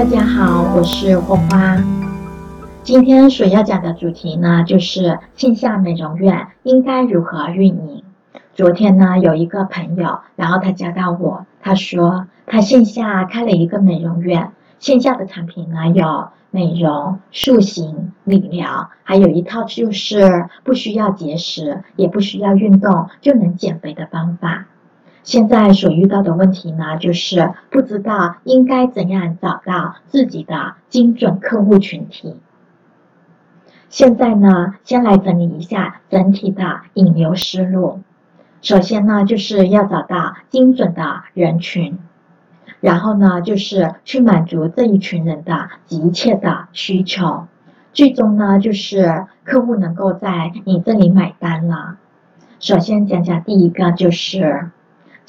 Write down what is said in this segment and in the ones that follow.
大家好，我是霍花。今天所要讲的主题呢，就是线下美容院应该如何运营。昨天呢，有一个朋友，然后他加到我，他说他线下开了一个美容院，线下的产品呢有美容、塑形、理疗，还有一套就是不需要节食，也不需要运动就能减肥的方法。现在所遇到的问题呢，就是不知道应该怎样找到自己的精准客户群体。现在呢，先来整理一下整体的引流思路。首先呢，就是要找到精准的人群，然后呢，就是去满足这一群人的急切的需求，最终呢，就是客户能够在你这里买单了。首先讲讲第一个，就是。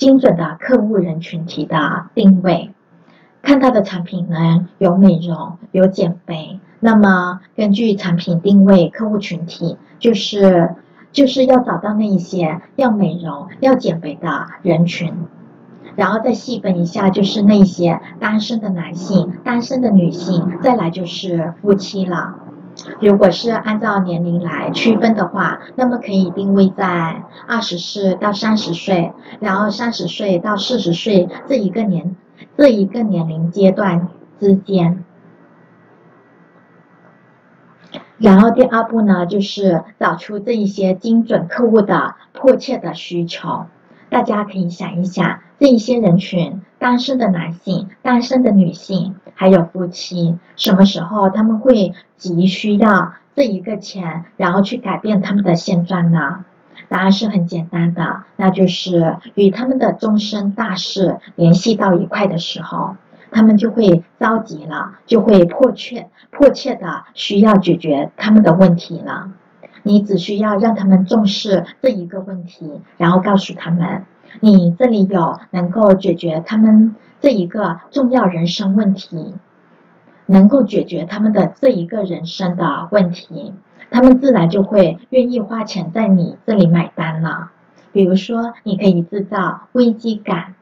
精准的客户人群体的定位，看他的产品呢有美容有减肥，那么根据产品定位客户群体，就是就是要找到那一些要美容要减肥的人群，然后再细分一下，就是那些单身的男性、单身的女性，再来就是夫妻了。如果是按照年龄来区分的话，那么可以定位在二十四到三十岁，然后三十岁到四十岁这一个年这一个年龄阶段之间。然后第二步呢，就是找出这一些精准客户的迫切的需求。大家可以想一想，这一些人群，单身的男性、单身的女性，还有夫妻，什么时候他们会急需要这一个钱，然后去改变他们的现状呢？答案是很简单的，那就是与他们的终身大事联系到一块的时候，他们就会着急了，就会迫切、迫切的需要解决他们的问题了。你只需要让他们重视这一个问题，然后告诉他们，你这里有能够解决他们这一个重要人生问题，能够解决他们的这一个人生的问题，他们自然就会愿意花钱在你这里买单了。比如说，你可以制造危机感。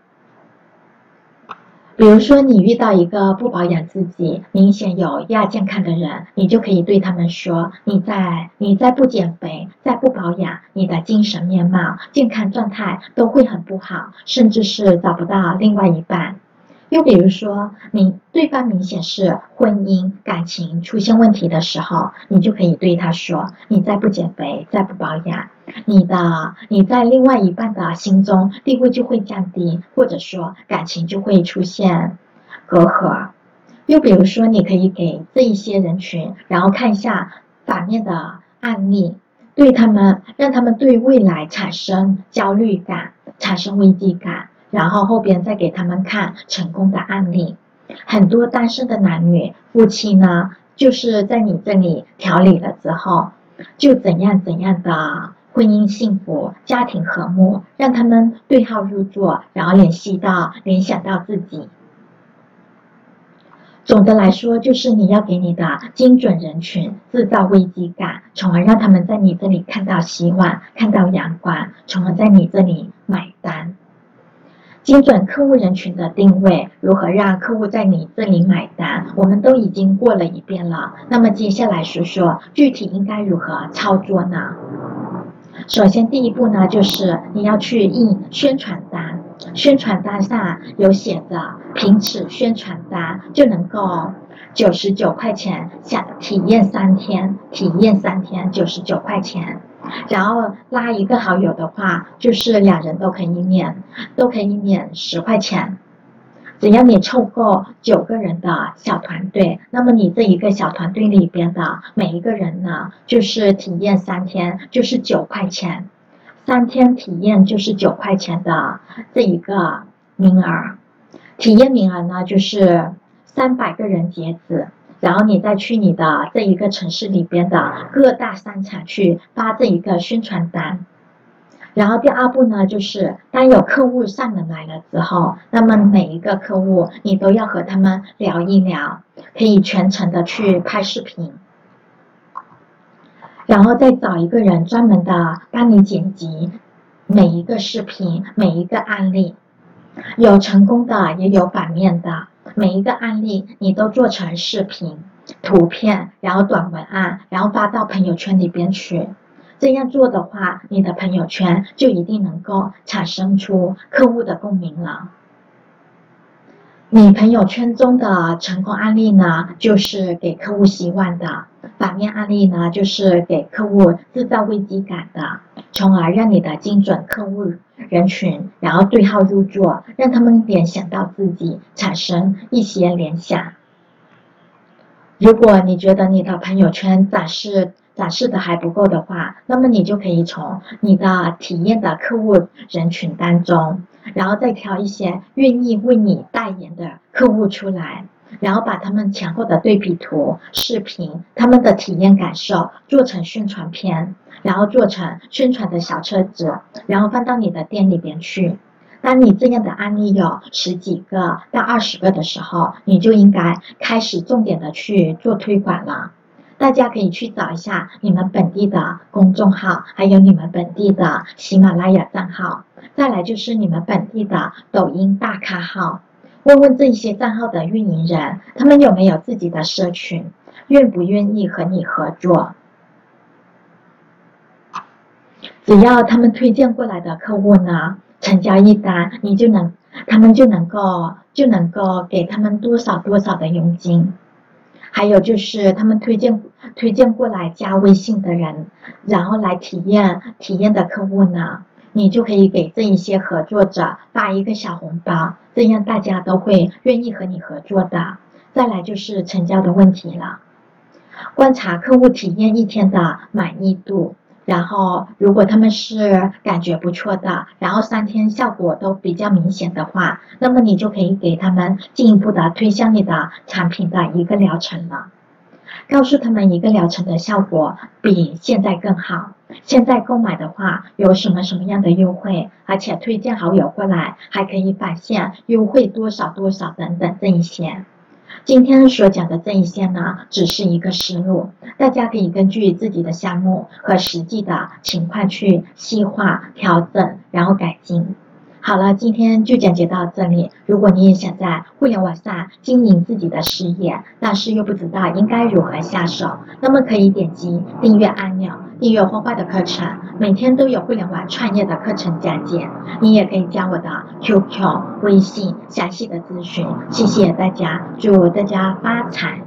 比如说，你遇到一个不保养自己、明显有亚健康的人，你就可以对他们说：“你在你在不减肥、再不保养，你的精神面貌、健康状态都会很不好，甚至是找不到另外一半。”又比如说，你对方明显是婚姻感情出现问题的时候，你就可以对他说：“你再不减肥，再不保养，你的你在另外一半的心中地位就会降低，或者说感情就会出现隔阂。”又比如说，你可以给这一些人群，然后看一下反面的案例，对他们让他们对未来产生焦虑感，产生危机感。然后后边再给他们看成功的案例，很多单身的男女夫妻呢，就是在你这里调理了之后，就怎样怎样的婚姻幸福、家庭和睦，让他们对号入座，然后联系到联想到自己。总的来说，就是你要给你的精准人群制造危机感，从而让他们在你这里看到希望、看到阳光，从而在你这里买单。精准客户人群的定位，如何让客户在你这里买单？我们都已经过了一遍了。那么接下来说说具体应该如何操作呢？首先第一步呢，就是你要去印宣传单，宣传单上有写着“凭此宣传单就能够九十九块钱享体验三天，体验三天九十九块钱”。然后拉一个好友的话，就是两人都可以免，都可以免十块钱。只要你凑够九个人的小团队，那么你这一个小团队里边的每一个人呢，就是体验三天，就是九块钱。三天体验就是九块钱的这一个名额，体验名额呢就是三百个人截止。然后你再去你的这一个城市里边的各大商场去发这一个宣传单。然后第二步呢，就是当有客户上门来了之后，那么每一个客户你都要和他们聊一聊，可以全程的去拍视频，然后再找一个人专门的帮你剪辑每一个视频、每一个案例，有成功的也有反面的。每一个案例你都做成视频、图片，然后短文案，然后发到朋友圈里边去。这样做的话，你的朋友圈就一定能够产生出客户的共鸣了。你朋友圈中的成功案例呢，就是给客户希望的；反面案例呢，就是给客户制造危机感的，从而让你的精准客户人群，然后对号入座，让他们联想到自己，产生一些联想。如果你觉得你的朋友圈展示，展示的还不够的话，那么你就可以从你的体验的客户人群当中，然后再挑一些愿意为你代言的客户出来，然后把他们前后的对比图、视频、他们的体验感受做成宣传片，然后做成宣传的小册子，然后放到你的店里边去。当你这样的案例有十几个到二十个的时候，你就应该开始重点的去做推广了。大家可以去找一下你们本地的公众号，还有你们本地的喜马拉雅账号，再来就是你们本地的抖音大咖号，问问这些账号的运营人，他们有没有自己的社群，愿不愿意和你合作？只要他们推荐过来的客户呢，成交一单，你就能，他们就能够就能够给他们多少多少的佣金。还有就是他们推荐推荐过来加微信的人，然后来体验体验的客户呢，你就可以给这一些合作者发一个小红包，这样大家都会愿意和你合作的。再来就是成交的问题了，观察客户体验一天的满意度。然后，如果他们是感觉不错的，然后三天效果都比较明显的话，那么你就可以给他们进一步的推销你的产品的一个疗程了，告诉他们一个疗程的效果比现在更好。现在购买的话有什么什么样的优惠，而且推荐好友过来还可以返现优惠多少多少等等这一些。今天所讲的这一些呢，只是一个思路，大家可以根据自己的项目和实际的情况去细化调整，然后改进。好了，今天就讲解到这里。如果你也想在互联网上经营自己的事业，但是又不知道应该如何下手，那么可以点击订阅按钮，订阅花花的课程，每天都有互联网创业的课程讲解。你也可以加我的 QQ、微信，详细的咨询。谢谢大家，祝大家发财，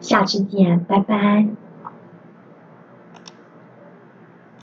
下次见，拜拜。